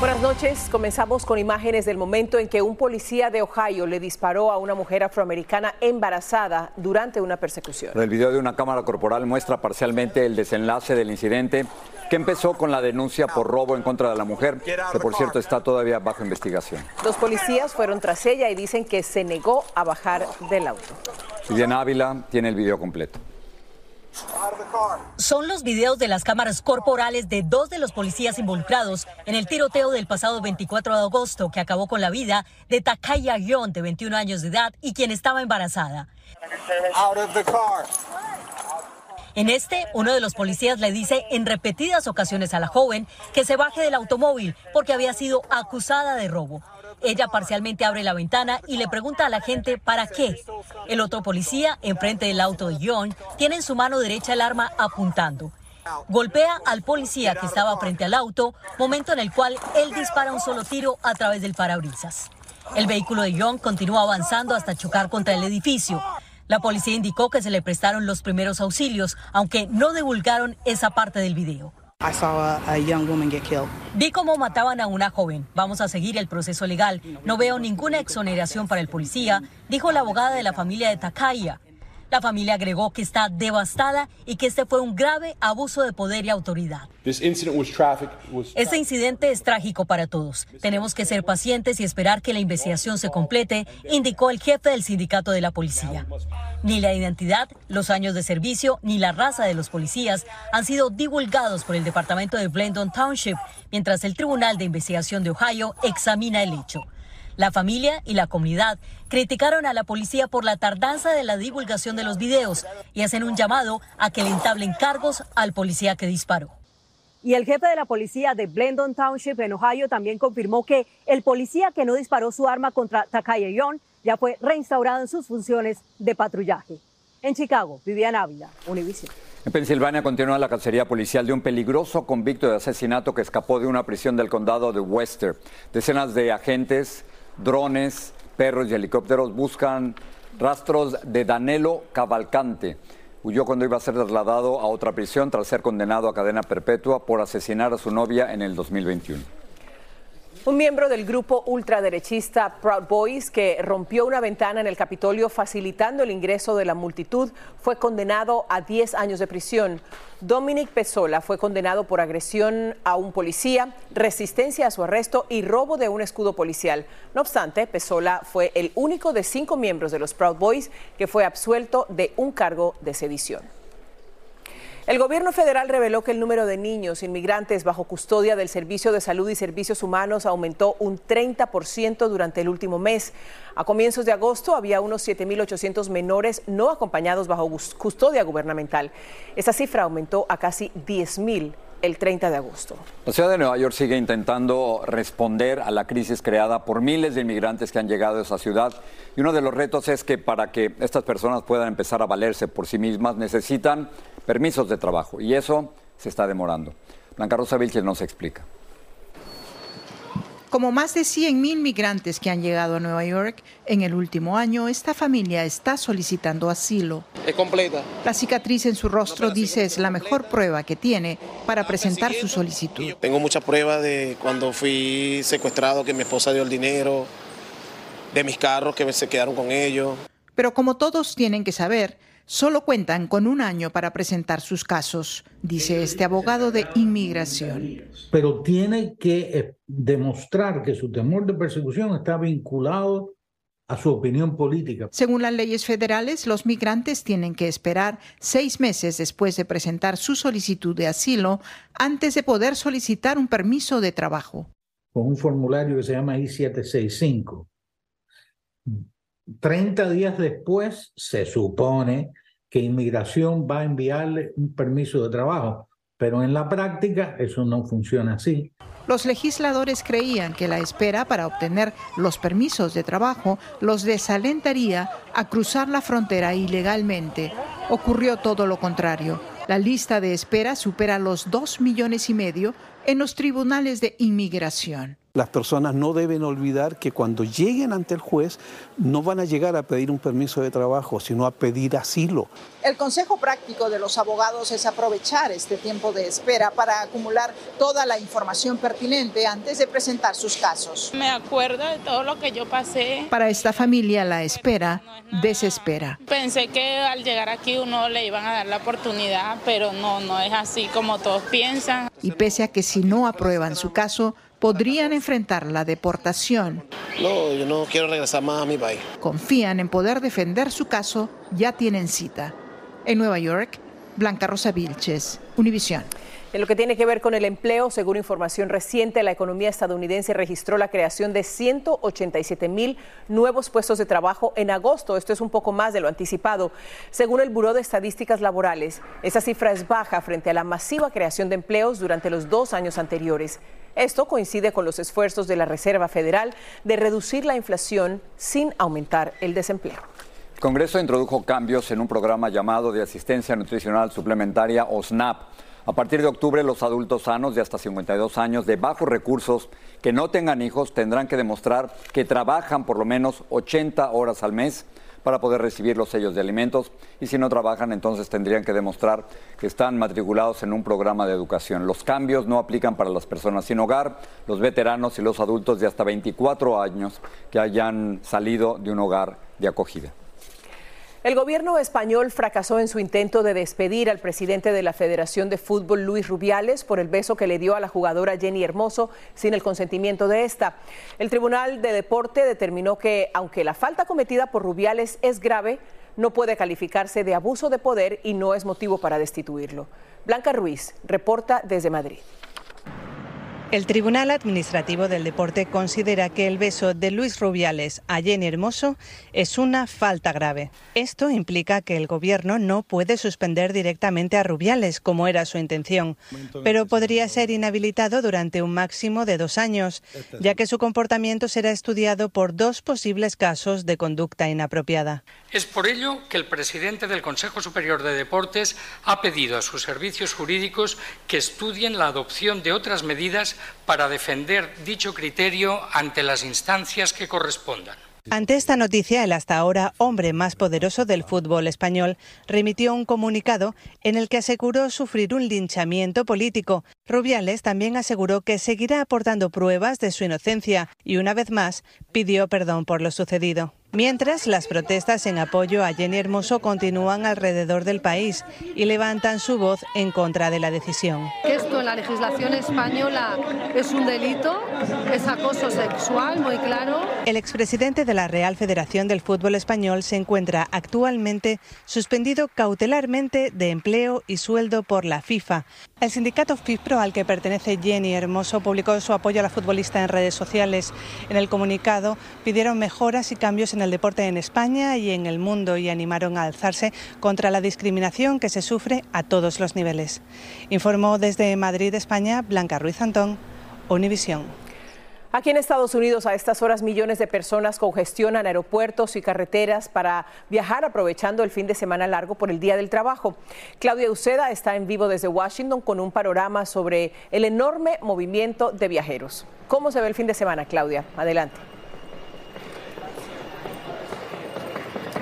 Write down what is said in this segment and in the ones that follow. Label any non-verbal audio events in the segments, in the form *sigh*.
Buenas noches. Comenzamos con imágenes del momento en que un policía de Ohio le disparó a una mujer afroamericana embarazada durante una persecución. El video de una cámara corporal muestra parcialmente el desenlace del incidente que empezó con la denuncia por robo en contra de la mujer, que por cierto está todavía bajo investigación. Los policías fueron tras ella y dicen que se negó a bajar del auto. Ávila tiene el video completo. Son los videos de las cámaras corporales de dos de los policías involucrados en el tiroteo del pasado 24 de agosto que acabó con la vida de Takaya Yon, de 21 años de edad, y quien estaba embarazada. En este, uno de los policías le dice en repetidas ocasiones a la joven que se baje del automóvil porque había sido acusada de robo. Ella parcialmente abre la ventana y le pregunta a la gente para qué. El otro policía, enfrente del auto de John, tiene en su mano derecha el arma apuntando. Golpea al policía que estaba frente al auto, momento en el cual él dispara un solo tiro a través del parabrisas. El vehículo de John continúa avanzando hasta chocar contra el edificio. La policía indicó que se le prestaron los primeros auxilios, aunque no divulgaron esa parte del video. Vi cómo mataban a una joven. Vamos a seguir el proceso legal. No veo ninguna exoneración para el policía, dijo la abogada de la familia de Takaya. La familia agregó que está devastada y que este fue un grave abuso de poder y autoridad. Este incidente es trágico para todos. Tenemos que ser pacientes y esperar que la investigación se complete, indicó el jefe del sindicato de la policía. Ni la identidad, los años de servicio, ni la raza de los policías han sido divulgados por el departamento de Blendon Township, mientras el Tribunal de Investigación de Ohio examina el hecho. La familia y la comunidad criticaron a la policía por la tardanza de la divulgación de los videos y hacen un llamado a que le entablen cargos al policía que disparó. Y el jefe de la policía de Blendon Township en Ohio también confirmó que el policía que no disparó su arma contra Takaya Young ya fue reinstaurado en sus funciones de patrullaje. En Chicago, Vivian Ávila, Univision. En Pensilvania continúa la cacería policial de un peligroso convicto de asesinato que escapó de una prisión del condado de Wester. Decenas de agentes drones, perros y helicópteros buscan rastros de Danilo Cavalcante. Huyó cuando iba a ser trasladado a otra prisión tras ser condenado a cadena perpetua por asesinar a su novia en el 2021. Un miembro del grupo ultraderechista Proud Boys que rompió una ventana en el Capitolio facilitando el ingreso de la multitud fue condenado a 10 años de prisión. Dominic Pesola fue condenado por agresión a un policía, resistencia a su arresto y robo de un escudo policial. No obstante, Pesola fue el único de cinco miembros de los Proud Boys que fue absuelto de un cargo de sedición. El gobierno federal reveló que el número de niños inmigrantes bajo custodia del Servicio de Salud y Servicios Humanos aumentó un 30% durante el último mes. A comienzos de agosto había unos 7.800 menores no acompañados bajo custodia gubernamental. Esa cifra aumentó a casi 10.000 el 30 de agosto. La ciudad de Nueva York sigue intentando responder a la crisis creada por miles de inmigrantes que han llegado a esa ciudad. Y uno de los retos es que para que estas personas puedan empezar a valerse por sí mismas necesitan permisos de trabajo. Y eso se está demorando. Blanca Rosa Vilches nos explica. Como más de 100.000 migrantes que han llegado a Nueva York en el último año, esta familia está solicitando asilo. Es completa. La cicatriz en su rostro dice es la mejor prueba que tiene para presentar su solicitud. Tengo muchas pruebas de cuando fui secuestrado, que mi esposa dio el dinero. de mis carros que se quedaron con ellos. Pero como todos tienen que saber, solo cuentan con un año para presentar sus casos, dice este abogado de inmigración. Pero tiene que eh, demostrar que su temor de persecución está vinculado a su opinión política. Según las leyes federales, los migrantes tienen que esperar seis meses después de presentar su solicitud de asilo antes de poder solicitar un permiso de trabajo. Con un formulario que se llama I-765. 30 días después se supone que inmigración va a enviarle un permiso de trabajo, pero en la práctica eso no funciona así. Los legisladores creían que la espera para obtener los permisos de trabajo los desalentaría a cruzar la frontera ilegalmente. Ocurrió todo lo contrario. La lista de espera supera los dos millones y medio en los tribunales de inmigración. Las personas no deben olvidar que cuando lleguen ante el juez no van a llegar a pedir un permiso de trabajo, sino a pedir asilo. El consejo práctico de los abogados es aprovechar este tiempo de espera para acumular toda la información pertinente antes de presentar sus casos. Me acuerdo de todo lo que yo pasé. Para esta familia la espera desespera. Pensé que al llegar aquí uno le iban a dar la oportunidad, pero no, no es así como todos piensan. Y pese a que si no aprueban su caso, podrían enfrentar la deportación. No, yo no quiero regresar más a mi país. Confían en poder defender su caso, ya tienen cita. En Nueva York, Blanca Rosa Vilches, Univisión. En lo que tiene que ver con el empleo, según información reciente, la economía estadounidense registró la creación de 187 mil nuevos puestos de trabajo en agosto. Esto es un poco más de lo anticipado. Según el Buró de Estadísticas Laborales, esa cifra es baja frente a la masiva creación de empleos durante los dos años anteriores. Esto coincide con los esfuerzos de la Reserva Federal de reducir la inflación sin aumentar el desempleo. El Congreso introdujo cambios en un programa llamado de asistencia nutricional suplementaria o SNAP a partir de octubre, los adultos sanos de hasta 52 años de bajos recursos que no tengan hijos tendrán que demostrar que trabajan por lo menos 80 horas al mes para poder recibir los sellos de alimentos y si no trabajan entonces tendrían que demostrar que están matriculados en un programa de educación. Los cambios no aplican para las personas sin hogar, los veteranos y los adultos de hasta 24 años que hayan salido de un hogar de acogida. El gobierno español fracasó en su intento de despedir al presidente de la Federación de Fútbol, Luis Rubiales, por el beso que le dio a la jugadora Jenny Hermoso sin el consentimiento de esta. El Tribunal de Deporte determinó que, aunque la falta cometida por Rubiales es grave, no puede calificarse de abuso de poder y no es motivo para destituirlo. Blanca Ruiz reporta desde Madrid. El Tribunal Administrativo del Deporte considera que el beso de Luis Rubiales a Jenny Hermoso es una falta grave. Esto implica que el Gobierno no puede suspender directamente a Rubiales, como era su intención, pero podría ser inhabilitado durante un máximo de dos años, ya que su comportamiento será estudiado por dos posibles casos de conducta inapropiada. Es por ello que el presidente del Consejo Superior de Deportes ha pedido a sus servicios jurídicos que estudien la adopción de otras medidas para defender dicho criterio ante las instancias que correspondan. Ante esta noticia, el hasta ahora hombre más poderoso del fútbol español remitió un comunicado en el que aseguró sufrir un linchamiento político. Rubiales también aseguró que seguirá aportando pruebas de su inocencia y una vez más pidió perdón por lo sucedido. Mientras, las protestas en apoyo a Jenny Hermoso continúan alrededor del país y levantan su voz en contra de la decisión. Esto en la legislación española es un delito, es acoso sexual, muy claro. El expresidente de la Real Federación del Fútbol Español se encuentra actualmente suspendido cautelarmente de empleo y sueldo por la FIFA. El sindicato FIFPRO al que pertenece Jenny Hermoso publicó su apoyo a la futbolista en redes sociales. En el comunicado pidieron mejoras y cambios en el deporte en España y en el mundo y animaron a alzarse contra la discriminación que se sufre a todos los niveles. Informó desde Madrid, España, Blanca Ruiz Antón, Univisión. Aquí en Estados Unidos a estas horas millones de personas congestionan aeropuertos y carreteras para viajar aprovechando el fin de semana largo por el Día del Trabajo. Claudia Uceda está en vivo desde Washington con un panorama sobre el enorme movimiento de viajeros. ¿Cómo se ve el fin de semana, Claudia? Adelante.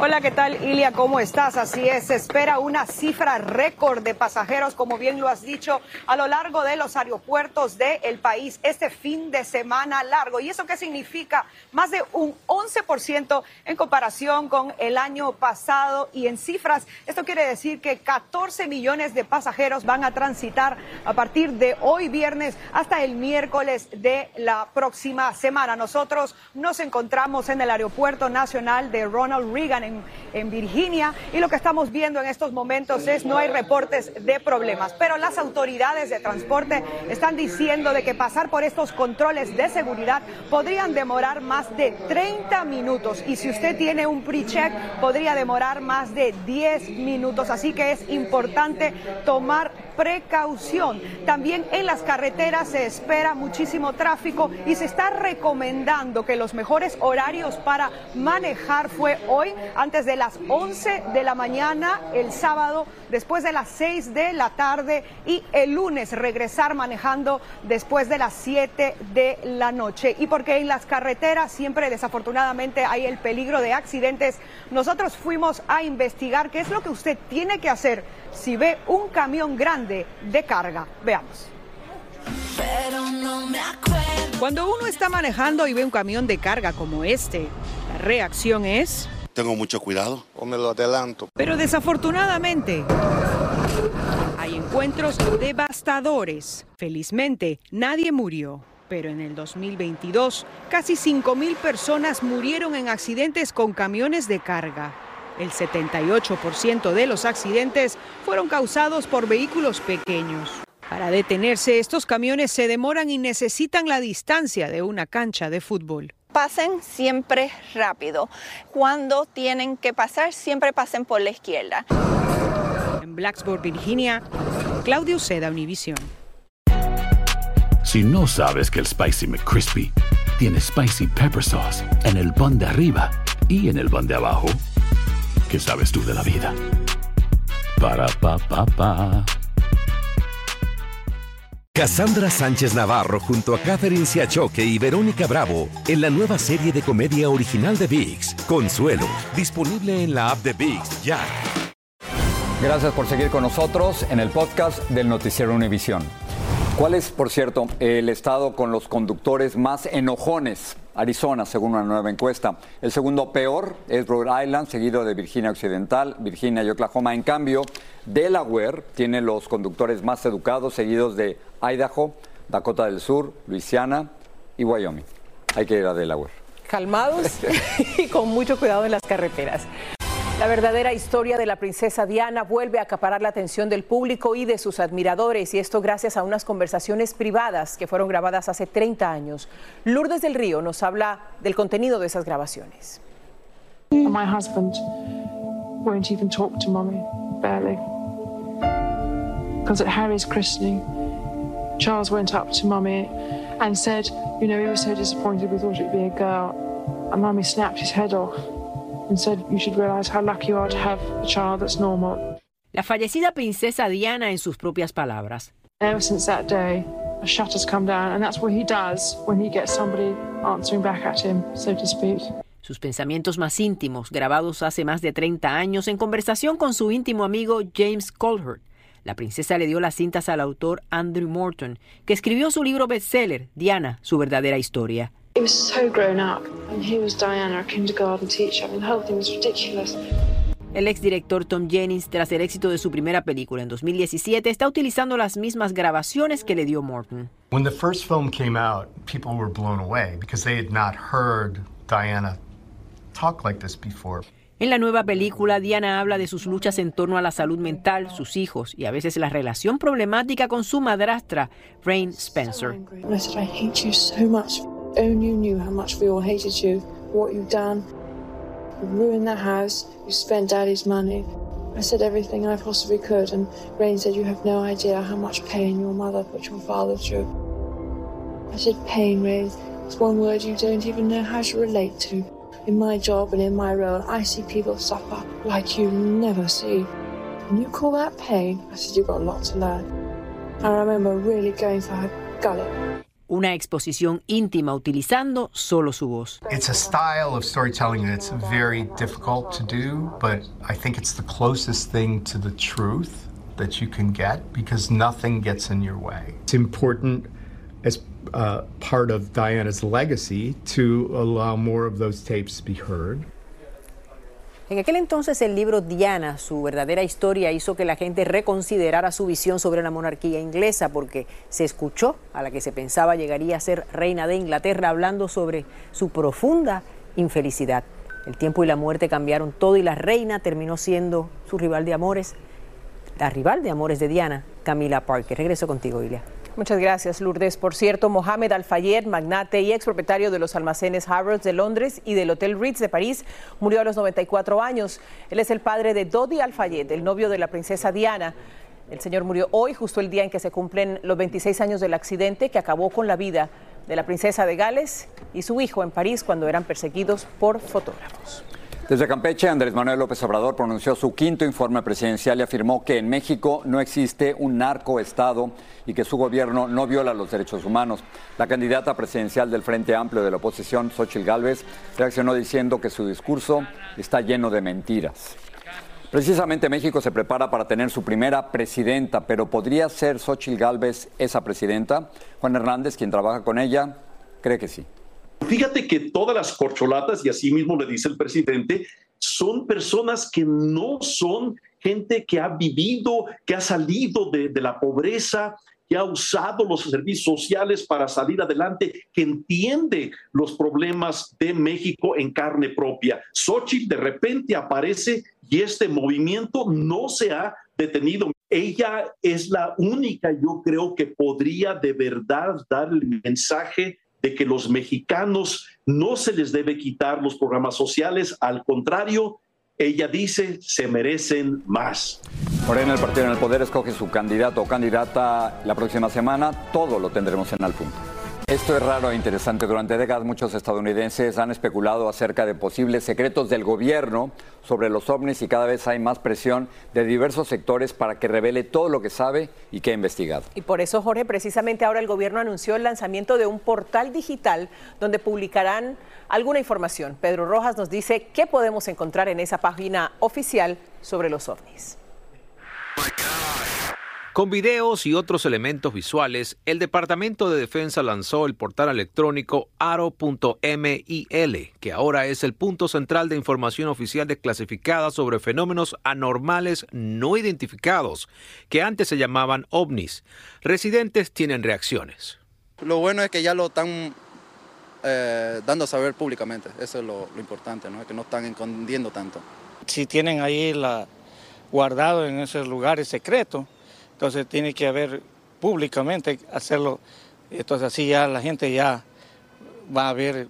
Hola, ¿qué tal, Ilia? ¿Cómo estás? Así es, se espera una cifra récord de pasajeros, como bien lo has dicho, a lo largo de los aeropuertos del país este fin de semana largo. ¿Y eso qué significa? Más de un 11% en comparación con el año pasado. Y en cifras, esto quiere decir que 14 millones de pasajeros van a transitar a partir de hoy viernes hasta el miércoles de la próxima semana. Nosotros nos encontramos en el Aeropuerto Nacional de Ronald Reagan en, Virginia. Y lo que estamos viendo en estos momentos es no hay reportes de problemas, pero las autoridades de transporte están diciendo de que pasar por estos controles de seguridad podrían demorar más de 30 minutos. Y si usted tiene un pre-check podría demorar más de 10 minutos, así que es importante tomar precaución. También en las carreteras se espera muchísimo tráfico y se está recomendando que los mejores horarios para manejar fue hoy antes de las 11 de la mañana, el sábado después de las 6 de la tarde y el lunes regresar manejando después de las 7 de la noche. Y porque en las carreteras siempre desafortunadamente hay el peligro de accidentes, nosotros fuimos a investigar qué es lo que usted tiene que hacer si ve un camión grande de carga. Veamos. Cuando uno está manejando y ve un camión de carga como este, la reacción es... Tengo mucho cuidado. O me lo adelanto. Pero desafortunadamente hay encuentros devastadores. Felizmente, nadie murió. Pero en el 2022, casi 5.000 personas murieron en accidentes con camiones de carga. El 78% de los accidentes fueron causados por vehículos pequeños. Para detenerse, estos camiones se demoran y necesitan la distancia de una cancha de fútbol. Pasen siempre rápido. Cuando tienen que pasar, siempre pasen por la izquierda. En Blacksburg, Virginia, Claudio Seda, Univision. Si no sabes que el Spicy McCrispy tiene Spicy Pepper Sauce en el pan de arriba y en el pan de abajo, ¿qué sabes tú de la vida? Para, pa, pa, pa. Cassandra Sánchez Navarro junto a Catherine Siachoque y Verónica Bravo en la nueva serie de comedia original de VIX, Consuelo, disponible en la app de VIX ya. Gracias por seguir con nosotros en el podcast del Noticiero Univisión. ¿Cuál es, por cierto, el estado con los conductores más enojones? Arizona, según una nueva encuesta. El segundo peor es Rhode Island, seguido de Virginia Occidental, Virginia y Oklahoma. En cambio, Delaware tiene los conductores más educados, seguidos de Idaho, Dakota del Sur, Luisiana y Wyoming. Hay que ir a Delaware. Calmados *laughs* y con mucho cuidado en las carreteras. La verdadera historia de la princesa Diana vuelve a acaparar la atención del público y de sus admiradores, y esto gracias a unas conversaciones privadas que fueron grabadas hace 30 años. Lourdes del Río nos habla del contenido de esas grabaciones. My husband won't even talk to mommy, barely. Because at Harry's christening, Charles went up to mommy and said, you know, he was so disappointed, we thought it'd be a girl. And mommy snapped his head off. La fallecida princesa Diana en sus propias palabras. Ever since that day, a shutter's come down, and that's what he does when he gets somebody answering back at him, so to speak. Sus pensamientos más íntimos, grabados hace más de 30 años en conversación con su íntimo amigo James Colhart. La princesa le dio las cintas al autor Andrew Morton, que escribió su libro bestseller, Diana, su verdadera historia. He was so grown up, and he was Diana, a kindergarten teacher. I mean, the whole thing was ridiculous. El exdirector Tom Jennings, tras el éxito de su primera película en 2017, está utilizando las mismas grabaciones que le dio Morton. When the first film came out, people were blown away because they had not heard Diana talk like this before. En la nueva película, Diana habla de sus luchas en torno a la salud mental, sus hijos y a veces la relación problemática con su madrastra, Rain Spencer. I said, I hate you so much only you knew how much we all hated you, what you've done. You ruined the house, you spent daddy's money. I said everything I possibly could, and Rain said, You have no idea how much pain your mother put your father through. I said, Pain, Rain, it's one word you don't even know how to relate to. In my job and in my role, I see people suffer like you never see. And you call that pain? I said, You've got a lot to learn. I remember really going for her gullet. Una exposición íntima utilizando solo su voz. It's a style of storytelling that's very difficult to do, but I think it's the closest thing to the truth that you can get because nothing gets in your way. It's important as uh, part of Diana's legacy to allow more of those tapes to be heard. En aquel entonces el libro Diana, su verdadera historia, hizo que la gente reconsiderara su visión sobre la monarquía inglesa porque se escuchó a la que se pensaba llegaría a ser reina de Inglaterra hablando sobre su profunda infelicidad. El tiempo y la muerte cambiaron todo y la reina terminó siendo su rival de amores, la rival de amores de Diana, Camila Parker. Regreso contigo, Ilia. Muchas gracias, Lourdes. Por cierto, Mohamed Al-Fayed, magnate y expropietario de los almacenes Harrods de Londres y del Hotel Ritz de París, murió a los 94 años. Él es el padre de Dodi Al-Fayed, el novio de la princesa Diana. El señor murió hoy, justo el día en que se cumplen los 26 años del accidente que acabó con la vida de la princesa de Gales y su hijo en París cuando eran perseguidos por fotógrafos. Desde Campeche, Andrés Manuel López Obrador pronunció su quinto informe presidencial y afirmó que en México no existe un narcoestado y que su gobierno no viola los derechos humanos. La candidata presidencial del Frente Amplio de la oposición, Xochitl Gálvez, reaccionó diciendo que su discurso está lleno de mentiras. Precisamente México se prepara para tener su primera presidenta, pero ¿podría ser Xochitl Gálvez esa presidenta? Juan Hernández, quien trabaja con ella, cree que sí. Fíjate que todas las corcholatas, y así mismo le dice el presidente, son personas que no son gente que ha vivido, que ha salido de, la pobreza, que ha usado los servicios sociales para salir adelante, que entiende los problemas de México en carne propia. Xochitl de repente aparece y este movimiento no se ha detenido. Ella es la única, yo creo, que podría de verdad dar el mensaje de que los mexicanos no se les debe quitar los programas sociales, al contrario, ella dice se merecen más. Morena, el partido en el poder, escoge su candidato o candidata la próxima semana. Todo lo tendremos en Al Punto. Esto es raro e interesante. Durante décadas muchos estadounidenses han especulado acerca de posibles secretos del gobierno sobre los ovnis y cada vez hay más presión de diversos sectores para que revele todo lo que sabe y que ha investigado. Y por eso, Jorge, precisamente ahora el gobierno anunció el lanzamiento de un portal digital donde publicarán alguna información. Pedro Rojas nos dice qué podemos encontrar en esa página oficial sobre los ovnis. Con videos y otros elementos visuales, el Departamento de Defensa lanzó el portal electrónico aro.mil, que ahora es el punto central de información oficial desclasificada sobre fenómenos anormales no identificados, que antes se llamaban ovnis. Residentes tienen reacciones. Lo bueno es que ya lo están eh, dando a saber públicamente, eso es lo, lo importante, ¿no? que no están escondiendo tanto. Si tienen ahí la, guardado en esos lugares secretos, entonces tiene que haber públicamente hacerlo. Entonces así ya la gente ya va a ver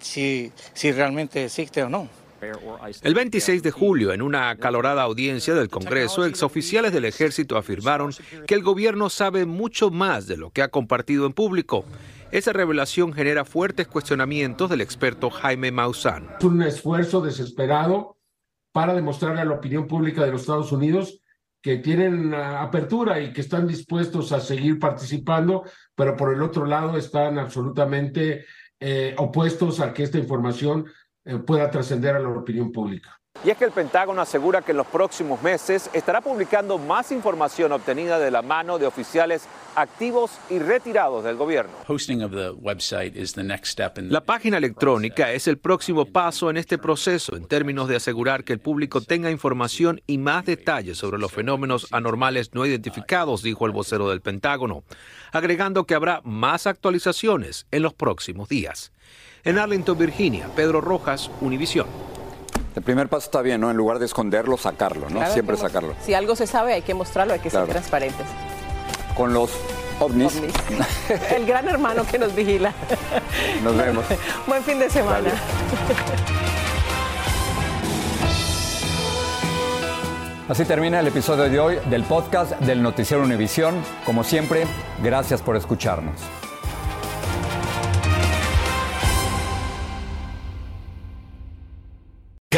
si, si realmente existe o no. El 26 de julio, en una acalorada audiencia del Congreso, exoficiales del ejército afirmaron que el gobierno sabe mucho más de lo que ha compartido en público. Esa revelación genera fuertes cuestionamientos del experto Jaime Maussan. Es un esfuerzo desesperado para demostrarle a la opinión pública de los Estados Unidos que tienen apertura y que están dispuestos a seguir participando, pero por el otro lado están absolutamente eh, opuestos a que esta información eh, pueda trascender a la opinión pública. Y es que el Pentágono asegura que en los próximos meses estará publicando más información obtenida de la mano de oficiales activos y retirados del gobierno. La página electrónica es el próximo paso en este proceso en términos de asegurar que el público tenga información y más detalles sobre los fenómenos anormales no identificados, dijo el vocero del Pentágono, agregando que habrá más actualizaciones en los próximos días. En Arlington, Virginia, Pedro Rojas, Univisión. El primer paso está bien, ¿no? En lugar de esconderlo, sacarlo, ¿no? Claro, Siempre sacarlo. Si algo se sabe, hay que mostrarlo, hay que Claro. ser transparentes. Con los ovnis, Ovnis. *laughs* El gran hermano que nos vigila. nos vemos. *laughs* Buen fin de semana. Así termina el episodio de hoy del podcast del Noticiero Univisión. Como siempre, gracias por escucharnos.